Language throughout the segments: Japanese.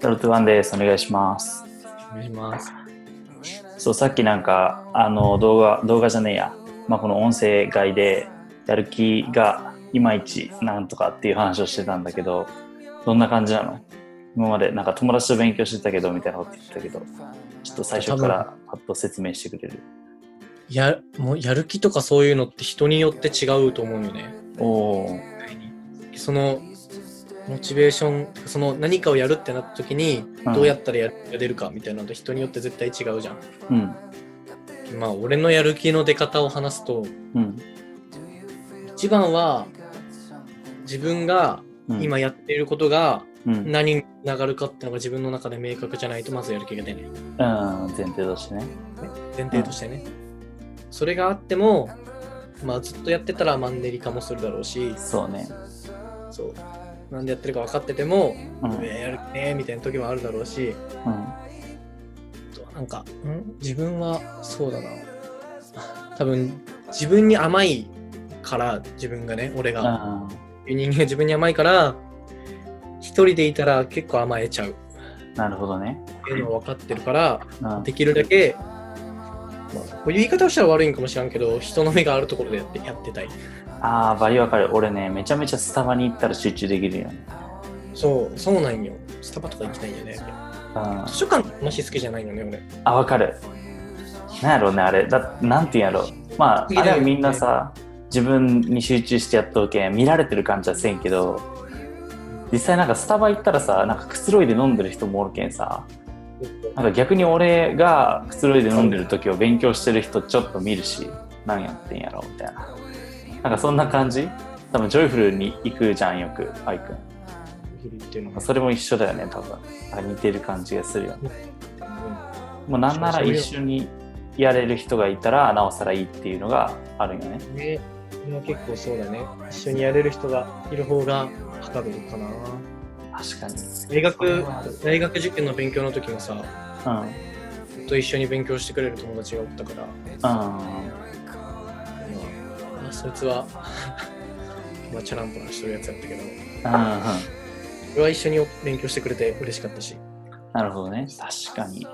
トロトゥワンです。お願いします。お願いします。そう、さっきなんか、あの、動画、動画じゃねえや。まあ、この音声外で、やる気がいまいちなんとかっていう話をしてたんだけど、どんな感じなの？今までなんか友達と勉強してたけど、みたいなこと言ってたけど、ちょっと最初からパッと説明してくれる？や、もうやる気とかそういうのって人によって違うと思うよね。おおその、モチベーション、その何かをやるってなった時に、うんどうやったらややれるかみたいなのって人によって絶対違うじゃん。うん。まあ、俺のやる気の出方を話すと、うん。一番は、自分がうん、今やっていることがうん、何につながるかっていうのが自分の中で明確じゃないとまずやる気が出ない。うん、前提としてね。前提としてね。それがあっても、まあずっとやってたらマンネリ化もするだろうし、そうね。そう。なんでやってるか分かってても、うん。やる気ねみたいな時もあるだろうし、うん。なんか、ん？自分はそうだな。多分、自分に甘いから、自分がね、俺が、人間が自分に甘いから、一人でいたら結構甘えちゃうなるほどね。っていうのは分かってるから、うん。できるだけ、まあ、こういう言い方をしたら悪いんかもしれんけど、人の目があるところでやってやってたい。ああ、バリわかる。俺ね、めちゃめちゃスタバに行ったら集中できるよね。そう、そうなんよ。スタバとか行きたいんよね。うん。図書館もし好きじゃないのね、俺。あ、わかる。なんやろうね、あれ。だなんていうんやろう。まあ、あれはみんなさ、自分に集中してやっとうけん、見られてる感じはせんけど、実際なんかスタバ行ったらさ、なんかくつろいで飲んでる人もおるけんさ、なんか逆に俺がくつろいで飲んでる時を勉強してる人ちょっと見るし、何やってんやろみたいな。なんかそんな感じ？多分ジョイフルに行くじゃんよく、アイくん。それも一緒だよね、多分。あ似てる感じがするよね。もうなんなら一緒にやれる人がいたらなおさらいいっていうのがあるよね。ね、それは結構そうだね。一緒にやれる人がいる方がはかるかな。確かに。大学、大学受験の勉強の時もさ、うん。と一緒に勉強してくれる友達がおったから、うん。そいつは、まあ、チャランポランしてるやつやったけど、うん。俺は一緒に勉強してくれて嬉しかったし、なるほどね。確かに。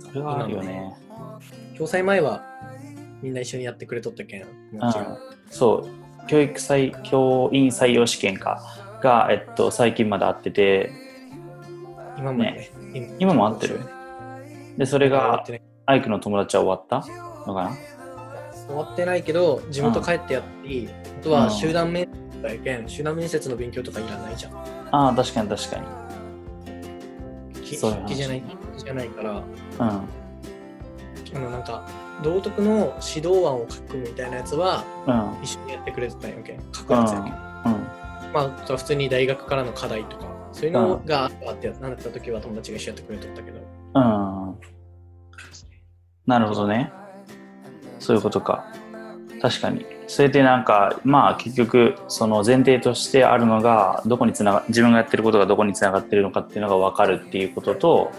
それはあるよね。共済前はみんな一緒にやってくれとったけん。そう。教育採、教員採用試験かが、えっと、最近まであってて、今もね、今も合ってるで、それがアイクの友達は終わったのかな？終わってないけど、地元帰ってやっていい。あとは集団面接だけん、集団面接の勉強とかいらないじゃん。ああ、確かに確かに。筆記じゃない、じゃないから、うん。あのなんか、道徳の指導案を書くみたいなやつはうん。一緒にやってくれてたんやけん。書くやつやけん。うん。まあ、あとは普通に大学からの課題とか、そういうのがあって、なんだった時は友達が一緒にやってくれとったけど。うん。なるほどね。そういうことか。確かに。それでなんか、まあ結局、その前提としてあるのが、どこにつなが、自分がやってることがどこにつながってるのかっていうのが分かるっていうことと、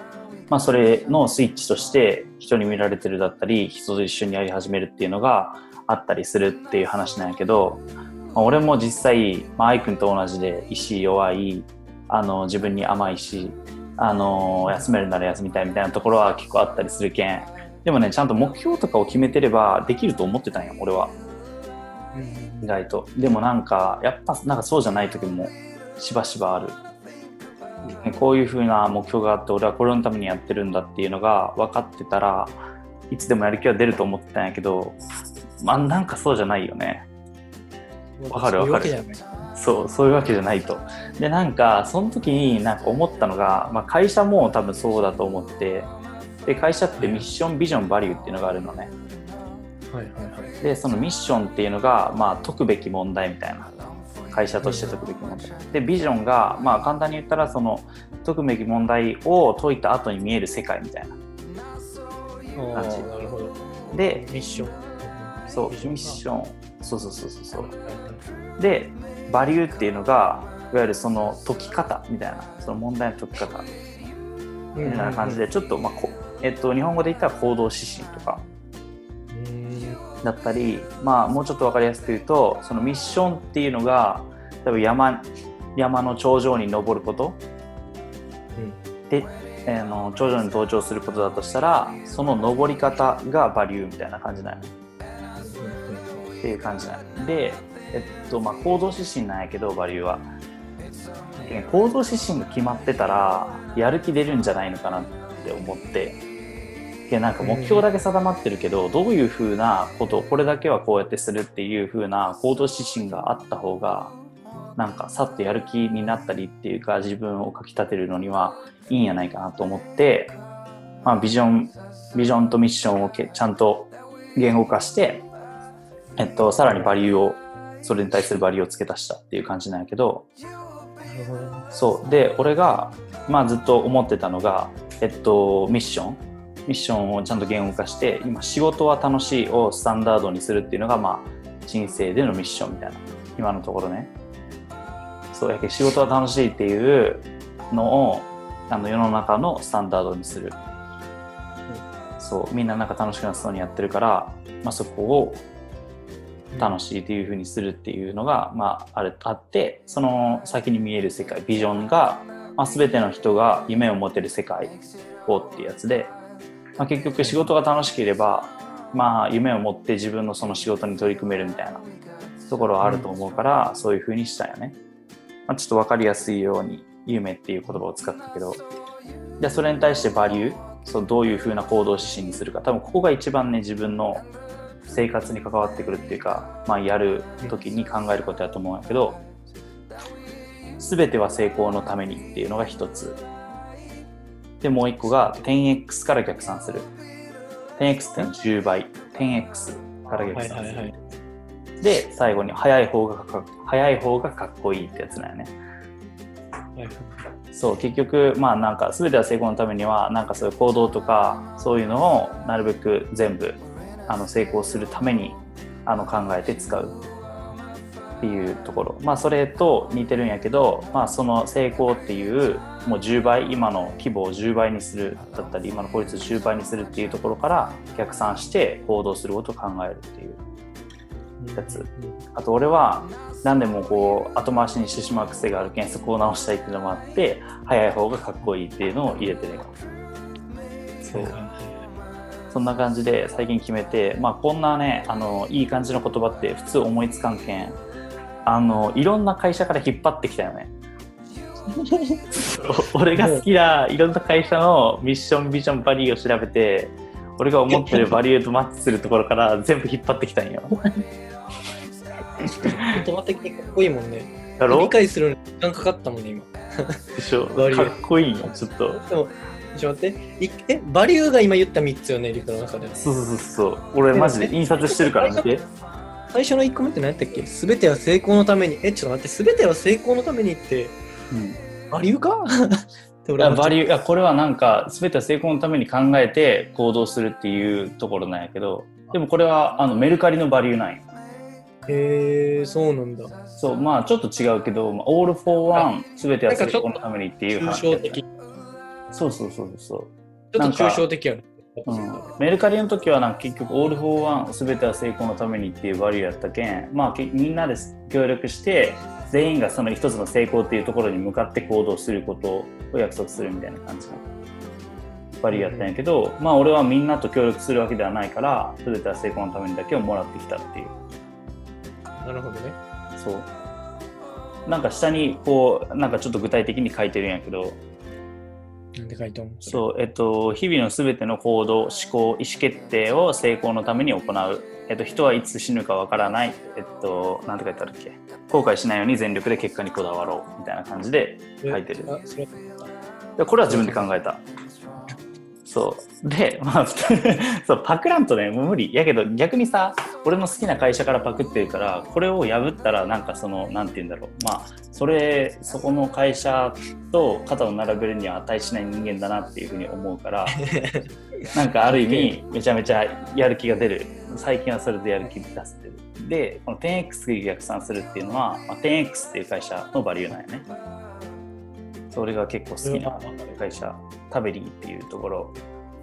まあそれのスイッチとして人に見られてるだったり、人と一緒にやり始めるっていうのがあったりするっていう話なんやけど、まあ俺も実際、まあ、アイくんと同じで意志弱い、あの、自分に甘いし、あの休めるなら休みたいみたいなところは結構あったりするけんでもねちゃんと目標とかを決めてればできると思ってたんよ俺は。意外と。でもなんかやっぱなんかそうじゃない時もしばしばある。こういう風な目標があって俺はこれのためにやってるんだっていうのが分かってたらいつでもやる気は出ると思ってたんやけどまあなんかそうじゃないよね。わかるわかる。そうそういうわけじゃないと。でなんかその時になんか思ったのが、まあ、会社も多分そうだと思ってで会社ってミッションビジョンバリューっていうのがあるのね。はいはいはい。でそのミッションっていうのが、まあ、解くべき問題みたいな。会社として解くべき問題。でビジョンが、まあ、簡単に言ったらその解くべき問題を解いた後に見える世界みたいな。あ感じ。ーなるほど。でミッション。そうミッション。そうそうそうそうそう。でバリューっていうのがいわゆるその解き方みたいな。その問題の解き方。みたいな感じでちょっと、まあこえっと、日本語で言ったら行動指針とかうん。だったり、まあ、もうちょっと分かりやすく言うとそのミッションっていうのが多分山山の頂上に登ること。であの頂上に登頂することだとしたらその登り方がバリューみたいな感じなのっていう感じなので、えっとまあ、行動指針なんやけどバリューは。行動指針が決まってたらやる気出るんじゃないのかなって思ってでなんか目標だけ定まってるけど、どういうふうなことをこれだけはこうやってするっていうふうな行動指針があった方がなんかさっとやる気になったりっていうか自分をかきたてるのにはいいんやないかなと思って、まあ、ビジョンビジョンとミッションをちゃんと言語化して、えっと、さらにバリューをそれに対するバリューを付け足したっていう感じなんやけどそう。で俺が、まあ、ずっと思ってたのが、えっと、ミッションミッションをちゃんと言語化して今仕事は楽しいをスタンダードにするっていうのがまあ人生でのミッションみたいな今のところね。そうやけ仕事は楽しいっていうのをあの世の中のスタンダードにする、そうみんななんか楽しくなそうにやってるから、まあ、そこを楽しいっていうふうにするっていうのが、まあ、あれあってその先に見える世界ビジョンが、まあ、全ての人が夢を持てる世界をっていうやつで、まあ、結局仕事が楽しければ、まあ、夢を持って自分のその仕事に取り組めるみたいなところはあると思うから、そういうふうにしたよね。まあ、ちょっと分かりやすいように夢っていう言葉を使ったけど。じゃあそれに対してバリューそうどういうふうな行動指針にするか。多分ここが一番ね自分の生活に関わってくるっていうか、まあ、やる時に考えることだと思うんやけど全ては成功のためにっていうのが一つ。でもう一個が 10x から逆算する。10x ってのは10倍。10x から逆算する、はいはいはい。で最後に早い方がか早い方がかっこいいってやつだよね。そう結局まあなんか全ては成功のためにはなんかそういう行動とかそういうのをなるべく全部あの成功するためにあの考えて使うっていうところ。まあそれと似てるんやけど、まあ、その成功っていうもう10倍今の規模を10倍にするだったり今の効率を10倍にするっていうところから逆算して行動することを考えるっていうやつ。あと俺は何でもこう後回しにしてしまう癖があるけんそこを直したいっていうのもあって早い方がかっこいいっていうのを入れてるそう。そんな感じで最近決めて、まあ、こんなねあのいい感じの言葉って普通思いつかんけん。あのいろんな会社から引っ張ってきたよね 俺が好きないろんな会社のミッションビジョンバリューを調べて俺が思ってるバリューとマッチするところから 全部引っ張ってきたんよ言葉的にかっこいいもんね。だろ？理解するのに時間かかったもんね、今。でしょ？かっこいいよ、ちょっと。でも、ちょっと待って。いえ、バリューが今言った3つよね、リクの中で。そうそうそう。俺マジで印刷してるから見て。最初の1個目って何やったっけ？すべては成功のために。え、ちょっと待って、すべては成功のためにって、うん、バリューか？バリューいやこれはなんか全ては成功のために考えて行動するっていうところなんやけどでもこれはあのメルカリのバリューなんや。へえそうなんだ。そうまあちょっと違うけど、まあ、オールフォーワンすべては成功のためにっていう話、ね、そうそうそうそう。ちょっと抽象的やねうん、メルカリの時はなんか結局オールフォーワンすべては成功のためにっていうバリューやったけんまあみんなで協力して全員がその一つの成功っていうところに向かって行動することを約束するみたいな感じのバリューやったんやけど、まあ俺はみんなと協力するわけではないからすべては成功のためにだけをもらってきたっていうなるほどね。そう。なんか下にこう、なんかちょっと具体的に書いてるんやけど、なんで書いてそう、えっと、日々のすべての行動、思考、意思決定を成功のために行う。えっと、人はいつ死ぬかわからない。えっと、なんて書いてあるっけ？後悔しないように全力で結果にこだわろう。みたいな感じで書いてる。これは自分で考えた。そう。で、まあ、そう、パクらんとね、もう無理。やけど、逆にさ、俺の好きな会社からパクってるから、これを破ったら、なんかその、なんて言うんだろう。まあ、それ、そこの会社と肩を並べるには値しない人間だなっていうふうに思うから、なんかある意味、めちゃめちゃやる気が出る。最近はそれでやる気出せてる。で、この 10X で逆算するっていうのは、まあ、10X っていう会社のバリューなんよね。それが結構好きな会社。タベリーっていうところ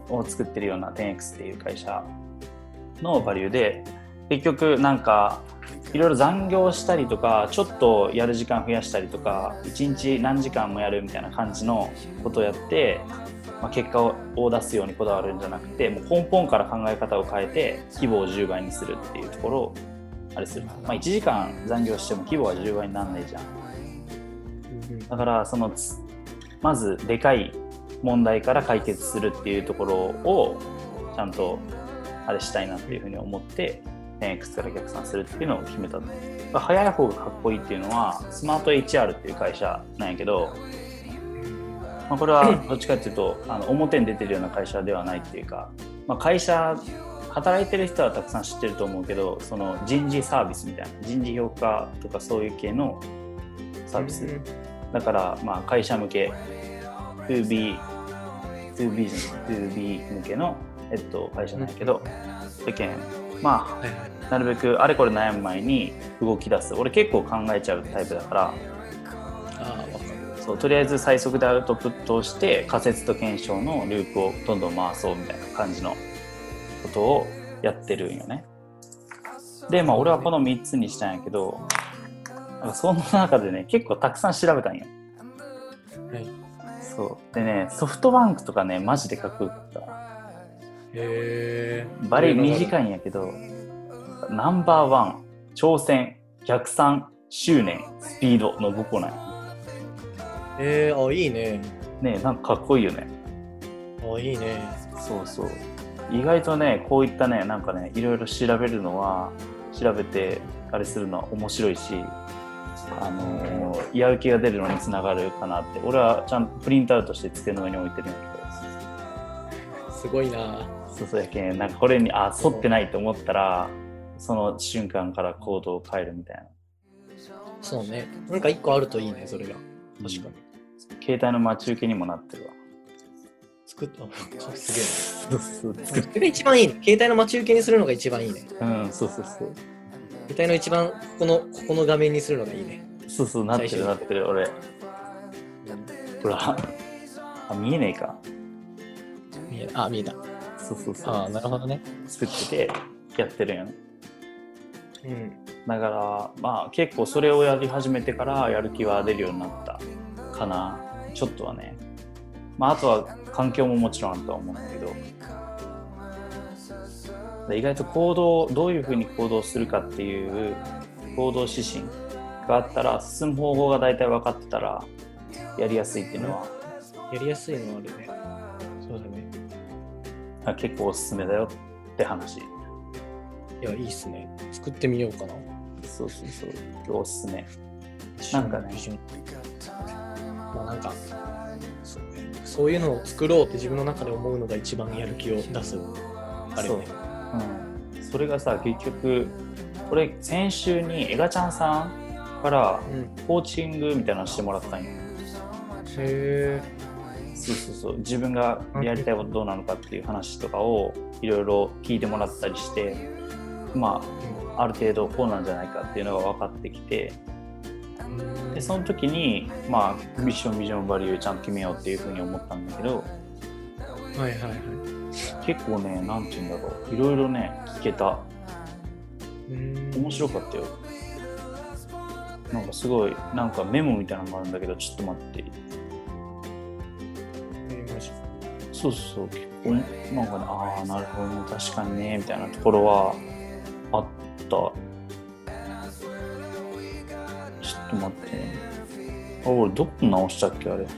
を作ってるような 10X っていう会社のバリューで結局なんかいろいろ残業したりとかちょっとやる時間増やしたりとか1日何時間もやるみたいな感じのことをやって、まあ、結果を出すようにこだわるんじゃなくてもう根本から考え方を変えて規模を10倍にするっていうところをあれする、まあ、1時間残業しても規模は10倍にならないじゃん。だからそのつまずでかい問題から解決するっていうところをちゃんとあれしたいなっていうふうに思って 10X から逆算するっていうのを決めた早い方がかっこいいっていうのはスマート HR っていう会社なんやけど、まあ、これは どっちかっていうとあの表に出てるような会社ではないっていうか、まあ、会社働いてる人はたくさん知ってると思うけどその人事サービスみたいな人事評価とかそういう系のサービス、だからまあ会社向け 2B 2B じゃない 2B 向けの、えっと、会社なんやけど世間まあなるべくあれこれ悩む前に動き出す。俺結構考えちゃうタイプだから。ああ分かる。そうとりあえず最速でアウトプットをして仮説と検証のループをどんどん回そうみたいな感じのことをやってるんよね。でまあ俺はこの3つにしたんやけどその中でね結構たくさん調べたんよ。はい。そう。でねソフトバンクとかねマジでかっこよかったへえバリ短いんやけどナンバーワン挑戦逆算執念スピードの5個なんや。えー、あいいね。ねなんかかっこいいよね。あいいね。そうそう。意外とねこういったねなんかねいろいろ調べるのは調べてあれするのは面白いしあのーやる気が出るのにつながるかなって。俺はちゃんとプリントアウトして机の上に置いてるんやすごいな。けどそうそうやけんなんかこれにあ沿ってないと思ったらその瞬間から行動を変えるみたいな。そうね。なんか一個あるといいねそれが。確かに、携帯の待ち受けにもなってるわ。作ったすげえそうそうそれが一番いいね。携帯の待ち受けにするのが一番いいね。うんそうそうそう。携帯の一番ここのここの画面にするのがいいね。そうそうなってるなってる俺。ほら。あ見えねえか。見えあ見えたそうそうそう。あなるほどね。作っててやってるんよね。うん。だからまあ結構それをやり始めてからやる気は出るようになったかな。ちょっとはね。まああとは環境ももちろんあるとは思うんだけど。で意外と行動どういうふうに行動するかっていう行動指針があったら進む方法が大体分かってたらやりやすいっていうのは。やりやすいのはあるね結構おすすめだよって話。いやいいっすね。作ってみようかな。そうそうそう。今日おすすめ。なんかね。まあなんかそうねそういうのを作ろうって自分の中で思うのが一番やる気を出すあれよねう。ん、それがさ結局これ先週にエガちゃんさんからうん。コーチングみたいなのしてもらったんよ。へそうそうそう。自分がやりたいことどうなのかっていう話とかをいろいろ聞いてもらったりしてまあある程度こうなんじゃないかっていうのが分かってきてえでその時にまあミッションビジョンバリューちゃんと決めようっていうふうに思ったんだけどはいはいはい。結構ねなんて言うんだろう。いろいろね聞けた。うん。面白かったよ。なんかすごいなんかメモみたいなのがあるんだけどちょっと待ってえーマジそうそう。結構なんかねああなるほどね確かにねみたいなところはあった。ちょっと待って。ねあ俺どこ直したっけあれ。ま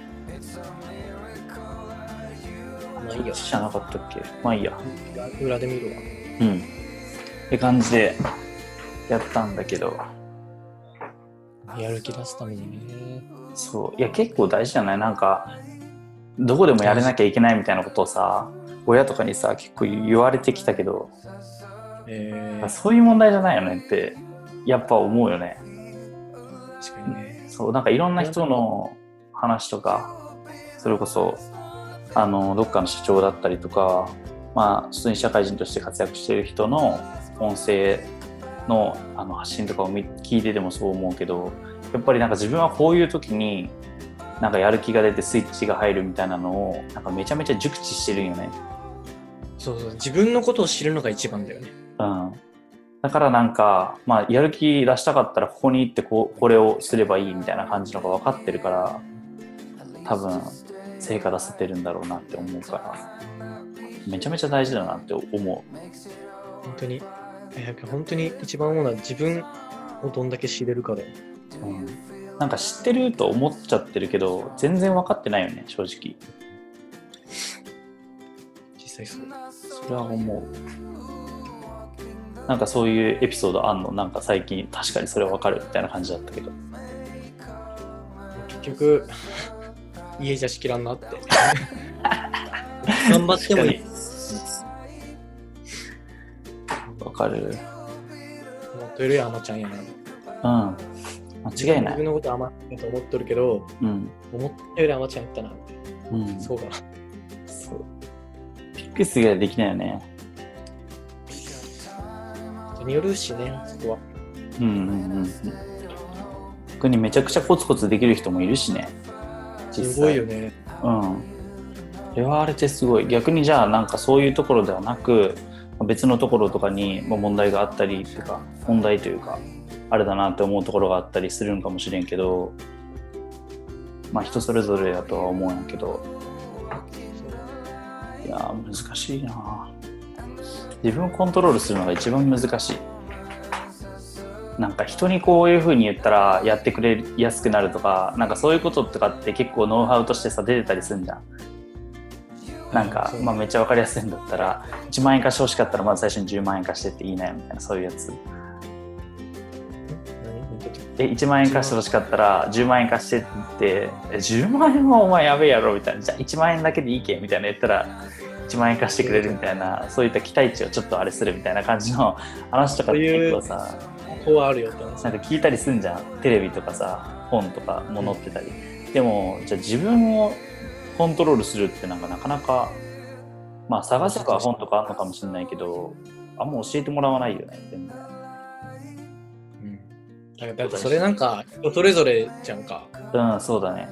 あいいよじゃなかったっけ。まあいいや。裏で見るわ。うん。って感じでやったんだけど。やる気出すためにね。そう。いや結構大事じゃない？なんかどこでもやれなきゃいけないみたいなことをさ親とかにさ結構言われてきたけどえー、そういう問題じゃないよねってやっぱ思うよね。確かにね。そうなんかいろんな人の話とかそれこそあのどっかの社長だったりとかまあ普通に社会人として活躍してる人の音声のあの発信とかを見聞いててもそう思うけどやっぱりなんか自分はこういう時になんかやる気が出てスイッチが入るみたいなのをなんかめちゃめちゃ熟知してるんよね。そうそう。自分のことを知るのが一番だよね。うん、だからなんか、まあ、やる気出したかったらここに行ってここれをすればいいみたいな感じのが分かってるから多分成果出せてるんだろうなって思うからめちゃめちゃ大事だなって思う。本当に。本当に一番思うのは自分をどんだけ知れるかだよ、うん、なんか知ってると思っちゃってるけど全然分かってないよね正直。実際そう。それは思う。なんかそういうエピソードあんの？なんか最近確かにそれ分かるみたいな感じだったけど。結局 家じゃしきらんなって。頑張ってもいい。わかる。思ってるよあのちゃんやな。うん間違いない。自分のこと甘いと思ってるけど、うん、思ったより甘ちゃんやったなって、う。ん、そうかな。そう。ピックスができないよね。人によるしねそこは。うんうんうん逆にめちゃくちゃコツコツできる人もいるしねすごいよね。うん。あれはあれってすごい。逆にじゃあなんかそういうところではなく別のところとかに問題があったりっていうか問題というかあれだなって思うところがあったりするんかもしれんけどまあ人それぞれだとは思うんやけど。いや難しいな自分をコントロールするのが一番難しい。なんか人にこういうふうに言ったらやってくれやすくなるとかなんかそういうこととかって結構ノウハウとしてさ出てたりするんじゃん。なんか、まあ、めっちゃ分かりやすいんだったら1万円貸してほしかったらまず最初に10万円貸してっていいなよみたいなそういうやつ。え1万円貸してほしかったら10万円貸してって10万円はお前やべえやろみたいなじゃあ1万円だけでいいけみたいな言ったら1万円貸してくれるみたいなそういった期待値をちょっとあれするみたいな感じの話とかって結構さこうあるよってなんか聞いたりすんじゃんテレビとかさ本とかも載ってたり、うん、でもじゃあ自分をコントロールするってなんかなかなかまあ探せば本とかあるのかもしれないけどあんま教えてもらわないよね全然だってそれなんか人それぞれじゃんか。うん、そうだね。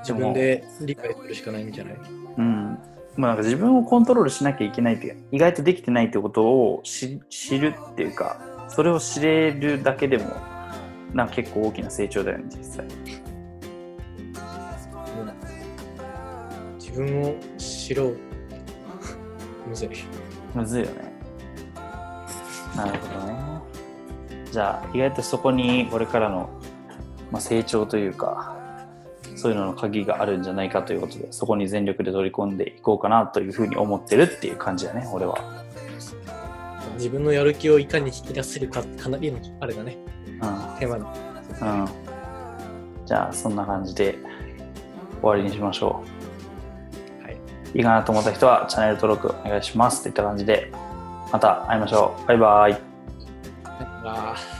自分で理解するしかないんじゃない？うん。まあ、なんか自分をコントロールしなきゃいけないっていう意外とできてないってことを知るっていうかそれを知れるだけでもなんか結構大きな成長だよね実際、自分を知ろう。むずい。むずいよね。なるほどねじゃあ意外とそこにこれからの、まあ、成長というかそういうのの鍵があるんじゃないかということでそこに全力で取り込んでいこうかなというふうに思ってるっていう感じだね俺は。自分のやる気をいかに引き出せるかかなりのあれだね、うん、テーマうん。じゃあそんな感じで終わりにしましょう。はい。いいかなと思った人はチャンネル登録お願いしますといった感じでまた会いましょう。バイバイ啊。